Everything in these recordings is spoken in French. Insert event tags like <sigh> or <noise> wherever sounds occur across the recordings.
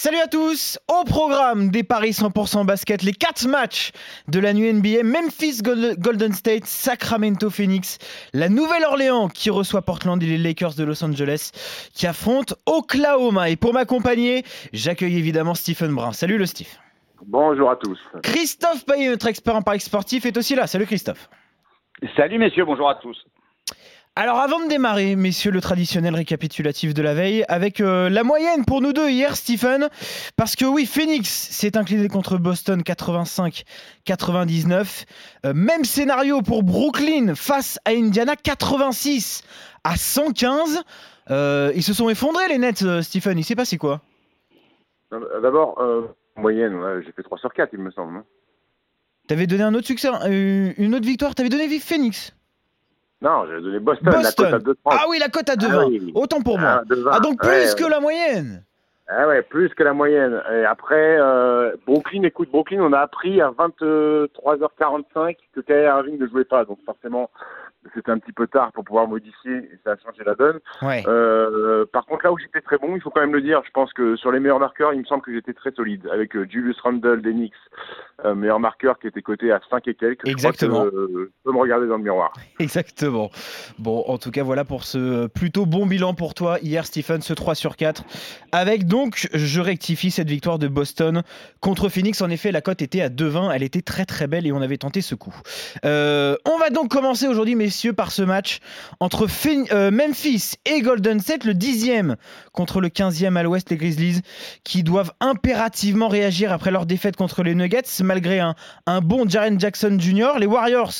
Salut à tous Au programme des Paris 100% basket, les 4 matchs de la nuit NBA, Memphis Golden State, Sacramento Phoenix, la Nouvelle-Orléans qui reçoit Portland et les Lakers de Los Angeles qui affrontent Oklahoma. Et pour m'accompagner, j'accueille évidemment Stephen Brun. Salut le Steve. Bonjour à tous. Christophe Payet, notre expert en Paris sportif, est aussi là. Salut Christophe. Salut messieurs, bonjour à tous. Alors avant de démarrer, messieurs, le traditionnel récapitulatif de la veille, avec euh, la moyenne pour nous deux hier, Stephen, parce que oui, Phoenix s'est incliné contre Boston 85-99. Euh, même scénario pour Brooklyn face à Indiana 86 à 115. Euh, ils se sont effondrés les Nets, Stephen. Il s'est passé quoi? D'abord, moyenne, j'ai fait 3 sur 4, il me semble. T'avais donné un autre succès, une autre victoire. T'avais donné Phoenix. Non, j'ai donné Boston, la cote à 2,30. Ah oui, la cote à 2,20. Ah Autant pour moi. Ah, ah donc plus que la moyenne. Ah ouais, plus que la moyenne. Et après, euh, Brooklyn, écoute, Brooklyn, on a appris à 23h45 que Kyrie Irving ne jouait pas. Donc forcément, c'était un petit peu tard pour pouvoir modifier et ça a changé la donne. Euh, par contre, là où j'étais très bon, il faut quand même le dire, je pense que sur les meilleurs marqueurs, il me semble que j'étais très solide avec euh, Julius Randle d'Enix, euh, meilleur marqueur qui était coté à 5 et quelques. Exactement. Je, euh, peux me regarder dans le miroir. <laughs> Exactement. Bon, en tout cas, voilà pour ce plutôt bon bilan pour toi hier, Stephen, ce 3 sur 4. Avec donc, je rectifie cette victoire de Boston contre Phoenix. En effet, la cote était à 2,20. Elle était très très belle et on avait tenté ce coup. on va donc commencer aujourd'hui, par ce match entre euh, Memphis et Golden State, le dixième contre le 15e à l'ouest, les Grizzlies, qui doivent impérativement réagir après leur défaite contre les Nuggets, malgré un, un bon Jaren Jackson Jr. Les Warriors,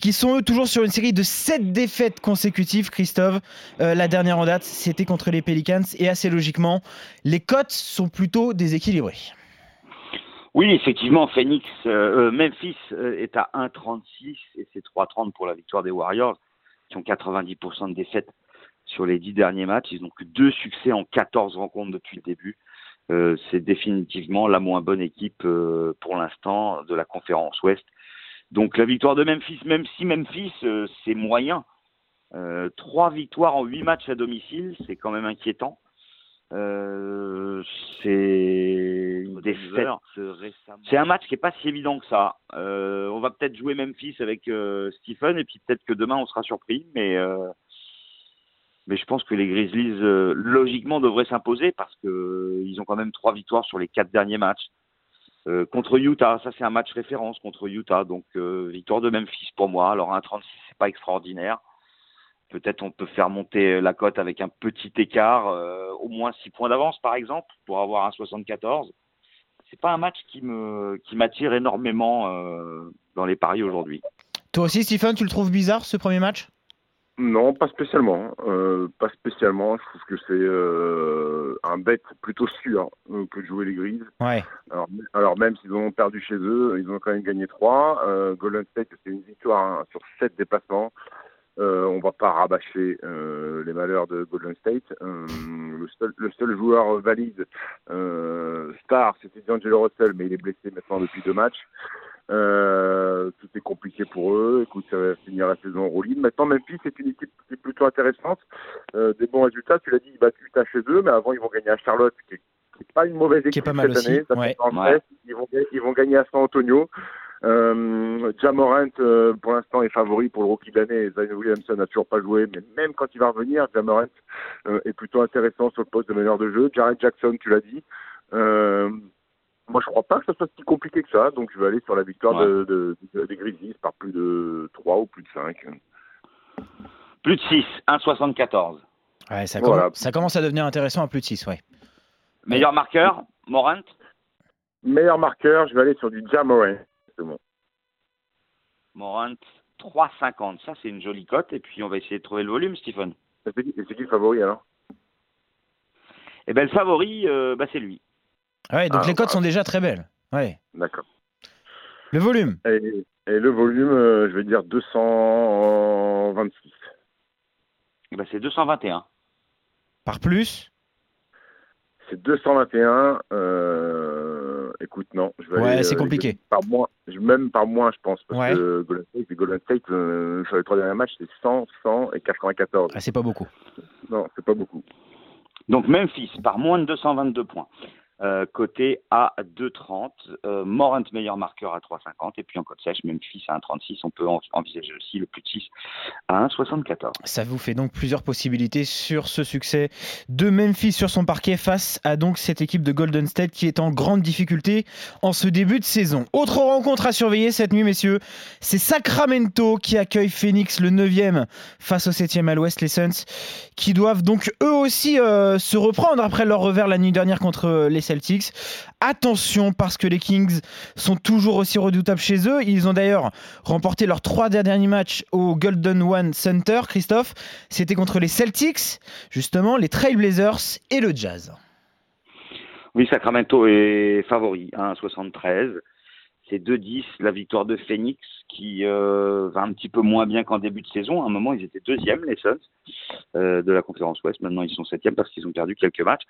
qui sont eux toujours sur une série de 7 défaites consécutives, Christophe. Euh, la dernière en date, c'était contre les Pelicans, et assez logiquement, les cotes sont plutôt déséquilibrées. Oui, effectivement, Phoenix, euh, euh, Memphis euh, est à 1,36 et c'est 3,30 pour la victoire des Warriors, qui ont 90% de défaites sur les 10 derniers matchs. Ils n'ont que deux succès en 14 rencontres depuis le début. c'est définitivement la moins bonne équipe pour l'instant de la conférence Ouest. Donc la victoire de Memphis, même si Memphis, c'est moyen. trois victoires en huit matchs à domicile, c'est quand même inquiétant. Euh, c'est C'est un match qui est pas si évident que ça. Euh, on va peut-être jouer Memphis avec euh, Stephen et puis peut-être que demain on sera surpris, mais euh, mais je pense que les Grizzlies logiquement devraient s'imposer parce que ils ont quand même trois victoires sur les quatre derniers matchs. contre Utah, ça c'est un match référence contre Utah, donc victoire de Memphis pour moi. Alors un 36 c'est pas extraordinaire peut-être on peut faire monter la cote avec un petit écart, euh, au moins 6 points d'avance par exemple, pour avoir un 74. C'est pas un match qui me qui m'attire énormément euh, dans les paris aujourd'hui. Toi aussi, Stephen, tu le trouves bizarre ce premier match? Non, pas spécialement. Euh, pas spécialement. Je trouve que c'est un bet plutôt sûr que de jouer les Grises. Ouais. Alors, même s'ils ont perdu chez eux, ils ont quand même gagné 3. Golden State, c'est une victoire hein, sur 7 déplacements. Pas rabâcher euh, les malheurs de Golden State. Euh, le, seul, le, seul, joueur valide euh, star, c'était D'Angelo Russell, mais il est blessé maintenant depuis deux matchs. tout est compliqué pour eux. Écoute, ça va finir la saison en rouline. Maintenant, Memphis, c'est une équipe qui est plutôt intéressante. des bons résultats. Tu l'as dit, ils battent Utah chez eux, mais avant, ils vont gagner à Charlotte, qui est, pas une mauvaise équipe cette année. Ouais. Ils, vont, ils vont gagner à San Antonio. Euh, Jamorant, euh, pour l'instant, est favori pour le rookie de l'année. Zion Williamson n'a toujours pas joué, mais même quand il va revenir, Jamorant euh, est plutôt intéressant sur le poste de meneur de jeu. Jared Jackson, tu l'as dit. Euh, moi, je crois pas que ce soit si compliqué que ça, donc je vais aller sur la victoire de, de, des Grizzlies par plus de 3 ou plus de 5. Plus de 6, 1,74. Ouais, ça, commence, ça commence à devenir intéressant à plus de 6, ouais. Meilleur marqueur, Morant? Meilleur marqueur, je vais aller sur du Jamorant. Morant, 3,50. Ça, c'est une jolie cote. Et puis, on va essayer de trouver le volume, Stephen. C'est qui, le favori alors Eh bien, le favori, euh, bah, c'est lui. Ouais, donc ah, les cotes sont déjà très belles. Ouais. D'accord. Le volume et, le volume, euh, je vais dire 226. Eh ben, c'est 221. Par plus? C'est 221. Euh, écoute, non. Je vais ouais, c'est euh, compliqué. Par moins, même par moins, je pense. Parce que Golden State, Golden State euh, sur les trois derniers matchs, c'est 100, 100 et 94. Ah, c'est pas beaucoup. Non, c'est pas beaucoup. Donc Memphis, par moins de 222 points. Euh, coté à 2,30. Euh, Morant, meilleur marqueur à 3,50. Et puis en code sèche, Memphis à 1,36. On peut envisager aussi le plus de 6 à 1,74. Ça vous fait donc plusieurs possibilités sur ce succès de Memphis sur son parquet face à donc cette équipe de Golden State qui est en grande difficulté en ce début de saison. Autre rencontre à surveiller cette nuit, messieurs, c'est Sacramento qui accueille Phoenix le 9e face au 7e à l'ouest, les Suns, qui doivent donc eux aussi euh, se reprendre après leur revers la nuit dernière contre les Celtics. Attention parce que les Kings sont toujours aussi redoutables chez eux. Ils ont d'ailleurs remporté leurs trois derniers matchs au Golden One Center. Christophe, c'était contre les Celtics, justement, les Trailblazers et le Jazz. Oui, Sacramento est favori, 1,73. C'est 2-10, la victoire de Phoenix qui euh, va un petit peu moins bien qu'en début de saison. À un moment, ils étaient deuxièmes, les Suns, euh, de la conférence Ouest. Maintenant, ils sont septièmes parce qu'ils ont perdu quelques matchs.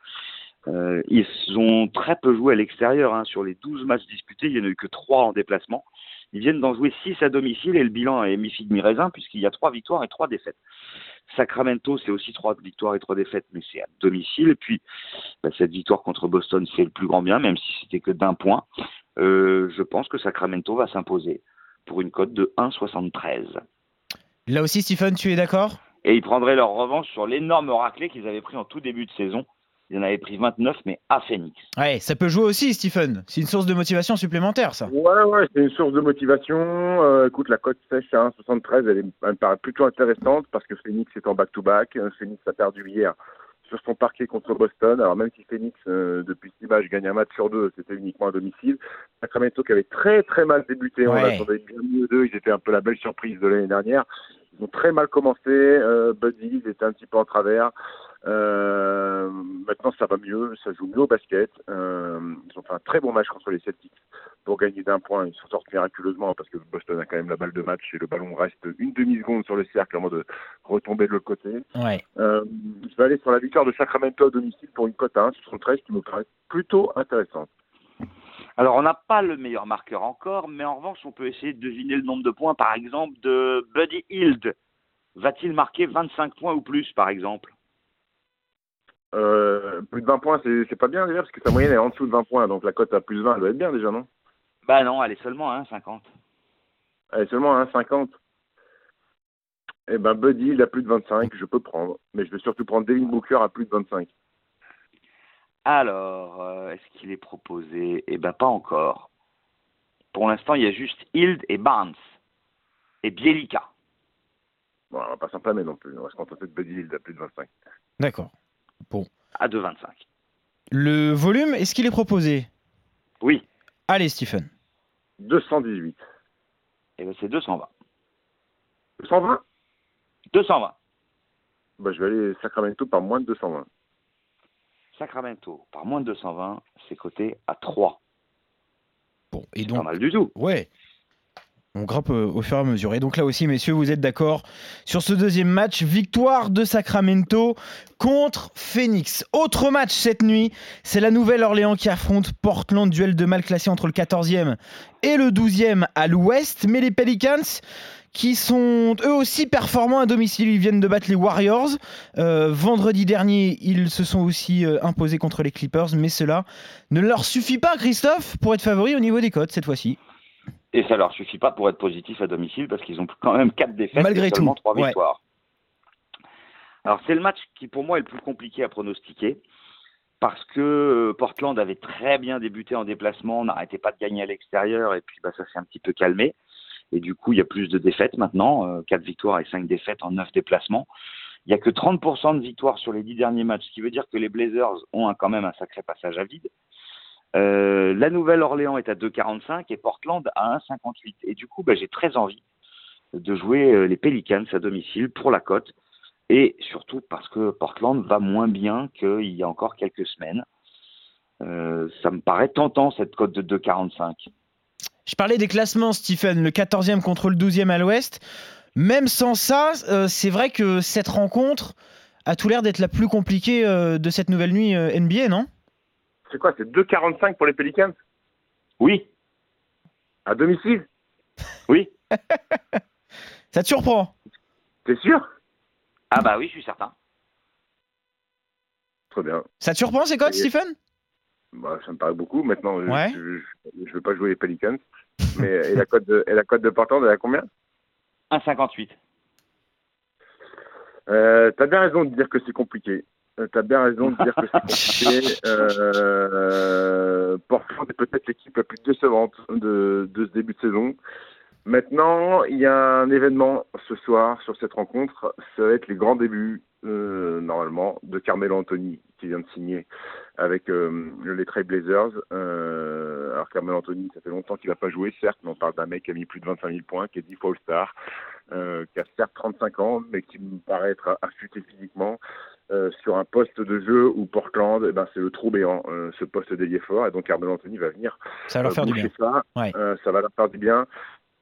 Euh, ils ont très peu joué à l'extérieur. Hein. Sur les 12 matchs disputés, il n'y en a eu que 3 en déplacement. Ils viennent d'en jouer 6 à domicile et le bilan est mi-figue mi-raisin puisqu'il y a 3 victoires et 3 défaites. Sacramento, c'est aussi 3 victoires et 3 défaites, mais c'est à domicile. Et puis, bah, cette victoire contre Boston, c'est le plus grand bien, même si c'était que d'un point. Euh, je pense que Sacramento va s'imposer pour une cote de 1,73. Là aussi, Stephen, tu es d'accord? Et ils prendraient leur revanche sur l'énorme raclé qu'ils avaient pris en tout début de saison il en avait pris 29, mais à Phoenix. Ouais, ça peut jouer aussi, Stephen. C'est une source de motivation supplémentaire, ça. Ouais, ouais, c'est une source de motivation. Euh, écoute, la cote sèche à 1,73, elle, elle, me paraît plutôt intéressante parce que Phoenix est en back-to-back. Euh, Phoenix a perdu hier sur son parquet contre Boston. Alors même si Phoenix, euh, depuis ce match, gagne un match sur deux, c'était uniquement à domicile. Sacramento qui avait très très mal débuté. On attendait bien mieux d'eux. Ils étaient un peu la belle surprise de l'année dernière. Ils ont très mal commencé. Euh, Buddy, ils étaient un petit peu en travers. Euh, maintenant, ça va mieux, ça joue mieux au basket. Euh, ils ont fait un très bon match contre les Celtics pour gagner d'un point. Ils s'en sortent miraculeusement parce que Boston a quand même la balle de match et le ballon reste une demi-seconde sur le cercle avant de retomber de l'autre côté. Ouais. Euh, je vais aller sur la victoire de Sacramento à domicile pour une cote à 1,73 qui me paraît plutôt intéressante. Alors, on n'a pas le meilleur marqueur encore, mais en revanche, on peut essayer de deviner le nombre de points, par exemple, de Buddy Hield. Va-t-il marquer 25 points ou plus, par exemple? Euh, plus de 20 points, c'est pas bien déjà, parce que sa moyenne est en dessous de 20 points, donc la cote à plus 20, elle doit être bien déjà, non? Bah non, elle est seulement à 1,50. Elle est seulement à 1,50 Eh ben Buddy, il a plus de 25, je peux prendre, mais je vais surtout prendre Devin Booker à plus de 25. Alors, euh, est-ce qu'il est proposé? Eh ben pas encore. Pour l'instant, il y a juste Hild et Barnes et Bielika. Bon, on va pas s'enflammer non plus, on va se contenter de Buddy Hield à plus de 25. D'accord. Bon. À 2,25. Le volume, est-ce qu'il est proposé? Oui. Allez, Stephen. 218. Eh bien, c'est 220. 220 220. Bah, je vais aller Sacramento par moins de 220. Sacramento par moins de 220, c'est coté à 3. Bon, et donc. Pas mal du tout. Ouais. On grimpe euh, au fur et à mesure. Et donc là aussi, messieurs, vous êtes d'accord sur ce deuxième match. Victoire de Sacramento contre Phoenix. Autre match cette nuit, c'est la Nouvelle-Orléans qui affronte Portland. Duel de mal classé entre le 14e et le 12e à l'ouest. Mais les Pelicans qui sont eux aussi performants à domicile. Ils viennent de battre les Warriors. Euh, vendredi dernier, ils se sont aussi euh, imposés contre les Clippers, mais cela ne leur suffit pas, Christophe, pour être favori au niveau des cotes cette fois-ci. Et ça leur suffit pas pour être positif à domicile parce qu'ils ont quand même 4 défaites Malgré et seulement tout, 3 ouais. victoires. Alors c'est le match qui pour moi est le plus compliqué à pronostiquer parce que euh, Portland avait très bien débuté en déplacement, on n'arrêtait pas de gagner à l'extérieur et puis bah, ça s'est un petit peu calmé. Et du coup, il y a plus de défaites maintenant, euh, 4 victoires et 5 défaites en 9 déplacements. Il n'y a que 30% de victoires sur les 10 derniers matchs, ce qui veut dire que les Blazers ont un- quand même un sacré passage à vide. Euh, la Nouvelle-Orléans est à 2,45 et Portland à 1,58. Et du coup, bah, j'ai très envie de jouer euh, les Pelicans à domicile pour la cote. Et surtout parce que Portland va moins bien qu'il y a encore quelques semaines. Euh, ça me paraît tentant cette cote de 2,45. Je parlais des classements, Stephen, le 14e contre le 12e à l'ouest. Même sans ça, c'est vrai que cette rencontre a tout l'air d'être la plus compliquée de cette nouvelle nuit NBA, non? C'est quoi C'est 2,45 pour les Pelicans Oui, À domicile oui. <laughs> Ça te surprend T'es sûr? Ah bah oui, je suis certain. Très bien. Ça te surprend ces cotes, Oui. Stephen? Bah, ça me paraît beaucoup. Maintenant, je- Ouais. je, je, veux pas jouer les Pelicans. Mais et la cote de et la cote de Portland, elle est à combien 1,58. euh, T'as bien raison de dire que c'est compliqué. Euh, T'as bien raison de dire que c'est <laughs> compliqué. Euh, Portland est peut-être l'équipe la plus décevante de, de ce début de saison. Maintenant, il y a un événement ce soir sur cette rencontre. Ça va être les grands débuts, euh, normalement, de Carmelo Anthony, qui vient de signer avec euh, les Trailblazers. Euh, alors Carmelo Anthony, ça fait longtemps qu'il n'a pas joué, certes, mais on parle d'un mec qui a mis plus de 25 000 points, qui est 10 fois All-Star, qui a certes 35 ans, mais qui me paraît être affûté physiquement. Euh, sur un poste de jeu où Portland, eh ben, c'est le trou béant, euh, ce poste d'ailier fort, et donc Carmelo Anthony va venir Ça va leur euh, faire du bien. Ça, Ouais. Euh, ça va leur faire du bien.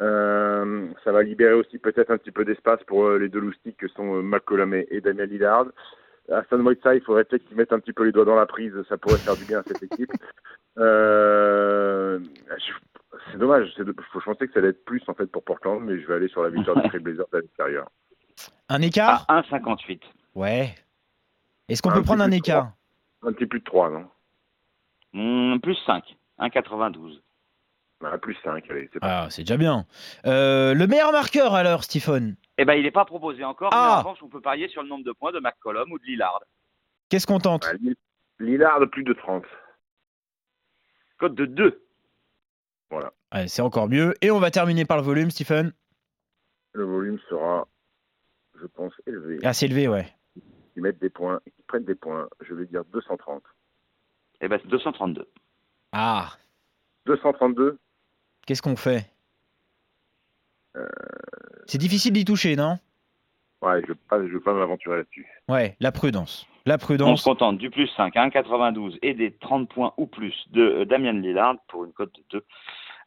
Euh, ça va libérer aussi peut-être un petit peu d'espace pour euh, les deux loustiques que sont euh, McCollum et, et Damien Lillard. À Stan Whiteside, il faudrait peut-être qu'ils mettent un petit peu les doigts dans la prise, ça pourrait faire du bien à cette équipe. <laughs> Euh, je- c'est dommage, c'est de- je pensais que ça allait être plus en fait pour Portland, mais je vais aller sur la victoire des <laughs> Trailblazers à l'extérieur. Un écart? À 1,58. Ouais. Est-ce qu'on peut prendre un écart Un petit plus de 3, non Hmm, plus 5. 1,92. Ah, Plus 5, allez, c'est pas. Ah, c'est déjà bien. Euh, le meilleur marqueur alors, Stephen Eh ben, il n'est pas proposé encore, Ah. mais en revanche, on peut parier sur le nombre de points de McCollum ou de Lillard. Qu'est-ce qu'on tente Ah, Lill- Lillard de plus de 30. Cote de 2. Ouais, C'est encore mieux. Et on va terminer par le volume, Stephen. Le volume sera, je pense, élevé. Assez élevé, ouais. Mettent des points, ils prennent des points, je vais dire 230. Eh ben, c'est 232. Ah, 232 qu'est-ce qu'on fait? Euh. C'est difficile d'y toucher, non? Ouais, je ne veux pas, je veux pas m'aventurer là-dessus. Ouais, la prudence. La On se prudence. contente du plus 5 à 1,92 et des 30 points ou plus de euh, Damian Lillard pour une cote de 2.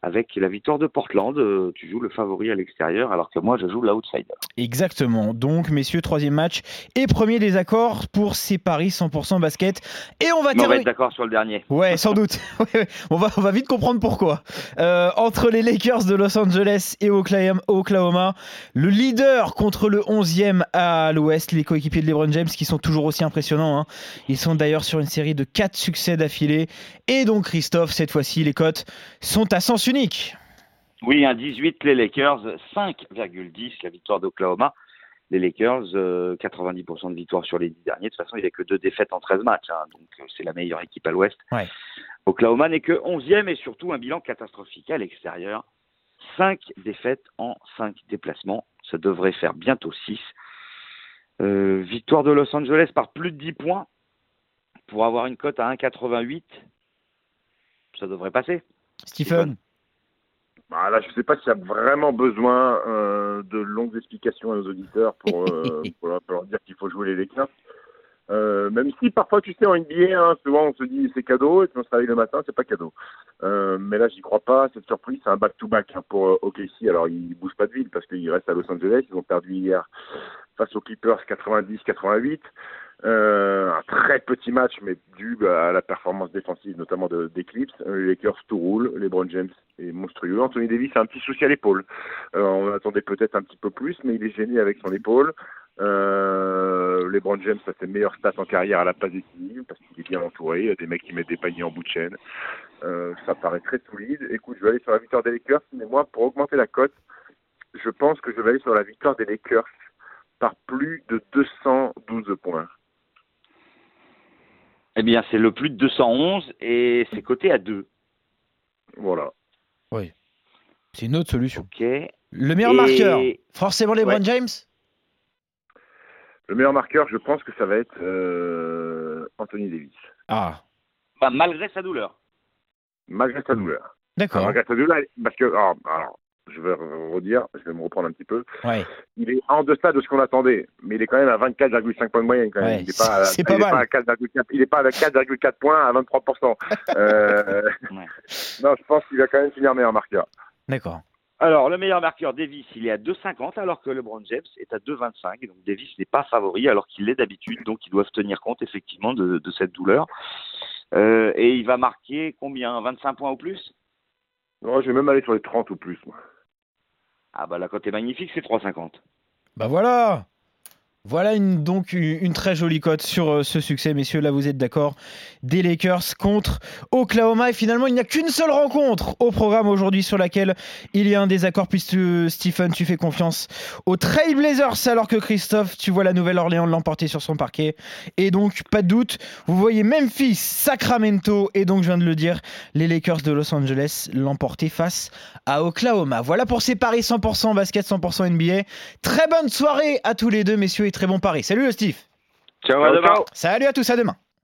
Avec la victoire de Portland, euh, tu joues le favori à l'extérieur, alors que moi, je joue l'outsider. Exactement. Donc, messieurs, troisième match et premier désaccord pour ces paris 100% basket. Et on va Mais on va terminer. être d'accord sur le dernier. Ouais, sans doute. <laughs> On, va, on va vite comprendre pourquoi. Euh, entre les Lakers de Los Angeles et Oklahoma, Oklahoma, le leader contre le 11e à l'ouest, les coéquipiers de LeBron James qui sont toujours aussi impressionnants. hein. Ils sont d'ailleurs sur une série de 4 succès d'affilée. Et donc, Christophe, cette fois-ci, les cotes sont à sens unique. Oui, un 18 les Lakers, 5,10 la victoire d'Oklahoma. Les Lakers, euh, 90% de victoire sur les 10 derniers. De toute façon, il n'y a que deux défaites en 13 matchs, hein, donc euh, c'est la meilleure équipe à l'ouest. Ouais. Oklahoma n'est que 11e et surtout un bilan catastrophique à l'extérieur. 5 défaites en 5 déplacements. Ça devrait faire bientôt 6. Euh, victoire de Los Angeles par plus de 10 points pour avoir une cote à 1,88. Ça devrait passer. Stephen Bah, là, je ne sais pas s'il y a vraiment besoin euh, de longues explications à nos auditeurs pour, euh, <laughs> pour leur, pour leur dire qu'il faut jouer les Lakers. Euh, même si parfois, tu sais, en NBA, hein, souvent on se dit c'est cadeau, et puis on se réveille le matin, c'est pas cadeau. Euh, mais là, j'y crois pas. Cette surprise, c'est un back-to-back hein, pour euh, OKC. Alors, ils bougent pas de ville parce qu'ils restent à Los Angeles. Ils ont perdu hier face aux Clippers 90-88. Euh, un très petit match, mais dû à la performance défensive, notamment de- d'Eclipse. Euh, les Lakers tout roule, LeBron James est monstrueux. Anthony Davis a un petit souci à l'épaule. Euh, on attendait peut-être un petit peu plus, mais il est gêné avec son épaule. Euh, LeBron James a ses meilleures stats en carrière à la passe décisive parce qu'il est bien entouré. Il y a des mecs qui mettent des paniers en bout de chaîne. Ça paraît très solide. Écoute, je vais aller sur la victoire des Lakers, mais moi, pour augmenter la cote, je pense que je vais aller sur la victoire des Lakers par plus de 212 points. Eh bien, c'est le plus de 211 et c'est coté à 2. Voilà. C'est une autre solution. Ok. Le meilleur Et- marqueur, forcément LeBron Ouais. James? Le meilleur marqueur, je pense que ça va être euh, Anthony Davis, Ah, Bah, malgré sa douleur. malgré sa douleur. d'accord. Malgré sa douleur, parce que, alors, alors, je vais redire, je vais me reprendre un petit peu. Ouais. Il est en deçà de ce qu'on attendait, mais il est quand même à 24,5 points de moyenne. Quand même. Ouais, il n'est pas, à- c'est pas il est mal. pas à 4,4 il est pas avec 4,4 points à 23%. <laughs> euh, Ouais. Non, je pense qu'il va quand même finir meilleur marqueur. D'accord. Alors, le meilleur marqueur, Davis, il est à 2,50 alors que LeBron James est à 2,25. Donc, Davis n'est pas favori alors qu'il l'est d'habitude. Donc, ils doivent tenir compte effectivement de, de cette douleur. Euh, et il va marquer combien? 25 points ou plus? Non, je vais même aller sur les 30 ou plus. Moi. Ah, bah la cote est magnifique, c'est 3,50. Bah voilà Voilà donc une, très jolie cote sur euh, ce succès, messieurs. Là, vous êtes d'accord Des Lakers contre Oklahoma. Et finalement, il n'y a qu'une seule rencontre au programme aujourd'hui sur laquelle il y a un désaccord, puisque Stephen, tu fais confiance aux Trailblazers, alors que Christophe, tu vois la Nouvelle-Orléans l'emporter sur son parquet. Et donc, pas de doute, vous voyez Memphis, Sacramento, et donc, je viens de le dire, les Lakers de Los Angeles l'emporter face à Oklahoma. Voilà pour ces paris 100% basket, 100% NBA. Très bonne soirée à tous les deux, messieurs très bon pari. Salut le Steve. Ciao, à demain. Salut à tous, à demain.